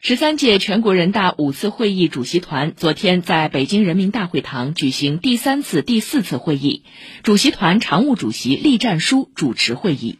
十三届全国人大五次会议主席团昨天在北京人民大会堂举行第三次第四次会议主席团常务主席栗战书主持会议。